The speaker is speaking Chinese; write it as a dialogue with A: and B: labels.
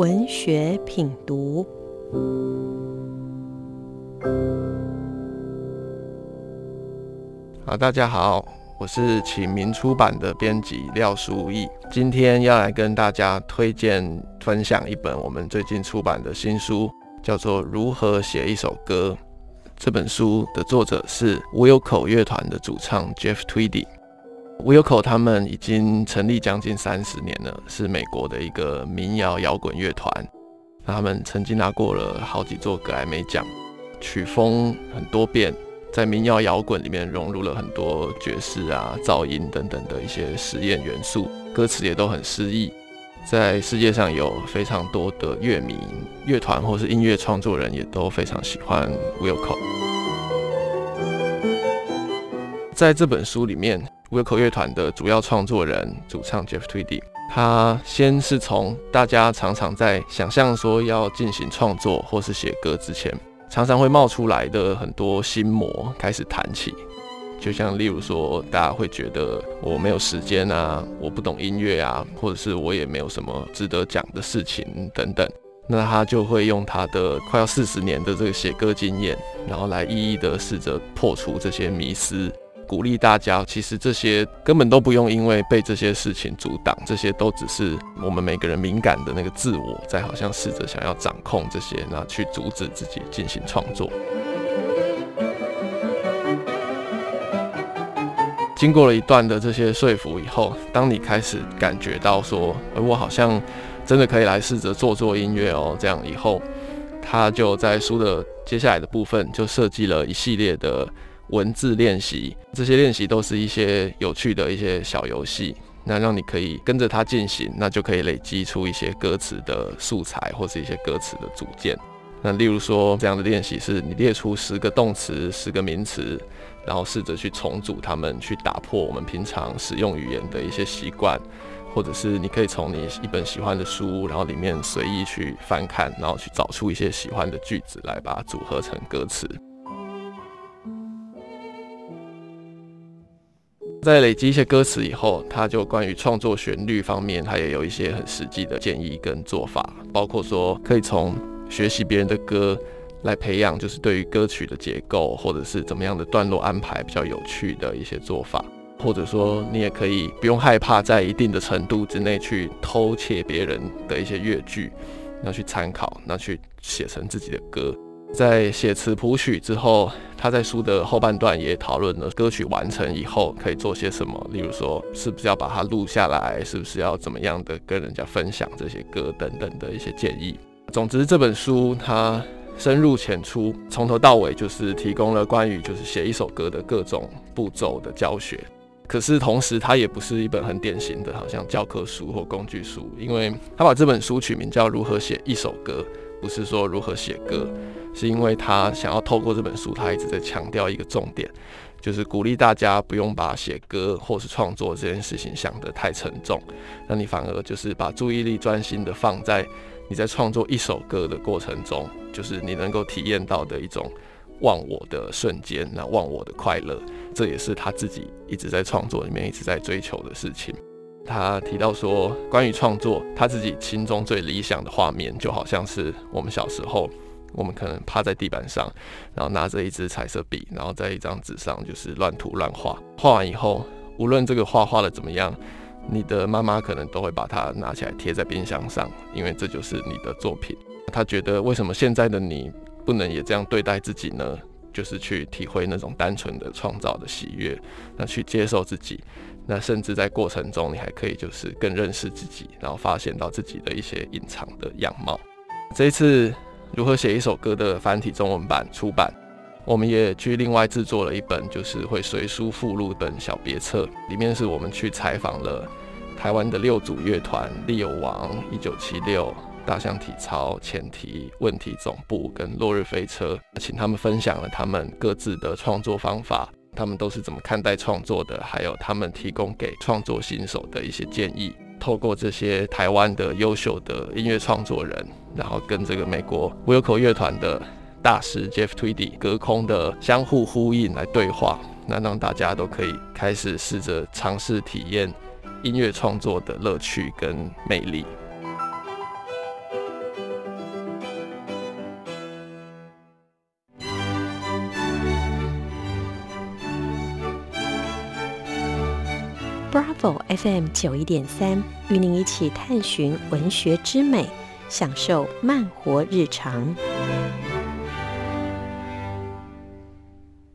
A: 文学品读。
B: 好，大家好，我是启明出版的编辑廖书义，今天要来跟大家推荐分享一本我们最近出版的新书，叫做《如何写一首歌》。这本书的作者是 Wilco 乐团的主唱 Jeff Tweedy。Wilco 他们已经成立将近三十年了，是美国的一个民谣摇滚乐团。他们曾经拿过了好几座格莱美奖，曲风很多变，在民谣摇滚里面融入了很多爵士啊、噪音等等的一些实验元素，歌词也都很诗意。在世界上有非常多的乐迷、乐团或是音乐创作人，也都非常喜欢 Wilco。在这本书里面，Wilco 乐团的主要创作人、主唱 Jeff Tweedy，他先是从大家常常在想象说要进行创作或是写歌之前，常常会冒出来的很多心魔开始谈起。就像例如说，大家会觉得我没有时间啊，我不懂音乐啊，或者是我也没有什么值得讲的事情等等。那他就会用他的快要四十年的这个写歌经验，然后来一一的试着破除这些迷思，鼓励大家，其实这些根本都不用因为被这些事情阻挡，这些都只是我们每个人敏感的那个自我在好像试着想要掌控这些，那去阻止自己进行创作。经过了一段的这些说服以后，当你开始感觉到说，而我好像真的可以来试着做做音乐哦，这样以后，他就在书的接下来的部分就设计了一系列的文字练习，这些练习都是一些有趣的一些小游戏，那让你可以跟着它进行，那就可以累积出一些歌词的素材或是一些歌词的组件。那例如说这样的练习是你列出十个动词、十个名词。然后试着去重组它们，去打破我们平常使用语言的一些习惯，或者是你可以从你一本喜欢的书，然后里面随意去翻看，然后去找出一些喜欢的句子来把它组合成歌词。在累积一些歌词以后，他就关于创作旋律方面，他也有一些很实际的建议跟做法，包括说可以从学习别人的歌。来培养，就是对于歌曲的结构，或者是怎么样的段落安排比较有趣的一些做法，或者说你也可以不用害怕在一定的程度之内去偷窃别人的一些乐句，那去参考，那去写成自己的歌。在写词谱曲之后，他在书的后半段也讨论了歌曲完成以后可以做些什么，例如说是不是要把它录下来，是不是要怎么样的跟人家分享这些歌等等的一些建议。总之，这本书它。深入浅出，从头到尾就是提供了关于就是写一首歌的各种步骤的教学。可是同时，它也不是一本很典型的，好像教科书或工具书，因为他把这本书取名叫《如何写一首歌》，不是说如何写歌，是因为他想要透过这本书，他一直在强调一个重点，就是鼓励大家不用把写歌或是创作这件事情想得太沉重，那你反而就是把注意力专心的放在。你在创作一首歌的过程中，就是你能够体验到的一种忘我的瞬间，那忘我的快乐，这也是他自己一直在创作里面一直在追求的事情。他提到说，关于创作，他自己心中最理想的画面，就好像是我们小时候，我们可能趴在地板上，然后拿着一支彩色笔，然后在一张纸上就是乱涂乱画，画完以后，无论这个画画的怎么样。你的妈妈可能都会把它拿起来贴在冰箱上，因为这就是你的作品。他觉得为什么现在的你不能也这样对待自己呢？就是去体会那种单纯的创造的喜悦，那去接受自己，那甚至在过程中你还可以就是更认识自己，然后发现到自己的一些隐藏的样貌。这一次如何写一首歌的繁体中文版出版。我们也去另外制作了一本，就是会随书附录本小别册，里面是我们去采访了台湾的六组乐团：利友王、一九七六、大象体操、前提、问题总部跟落日飞车，请他们分享了他们各自的创作方法，他们都是怎么看待创作的，还有他们提供给创作新手的一些建议。透过这些台湾的优秀的音乐创作人，然后跟这个美国 Wilco 乐团的。大师 Jeff Tweedy 隔空的相互呼应来对话，那让大家都可以开始试着尝试体验音乐创作的乐趣跟魅力。
A: Bravo FM 九一点三，与您一起探寻文学之美，享受慢活日常。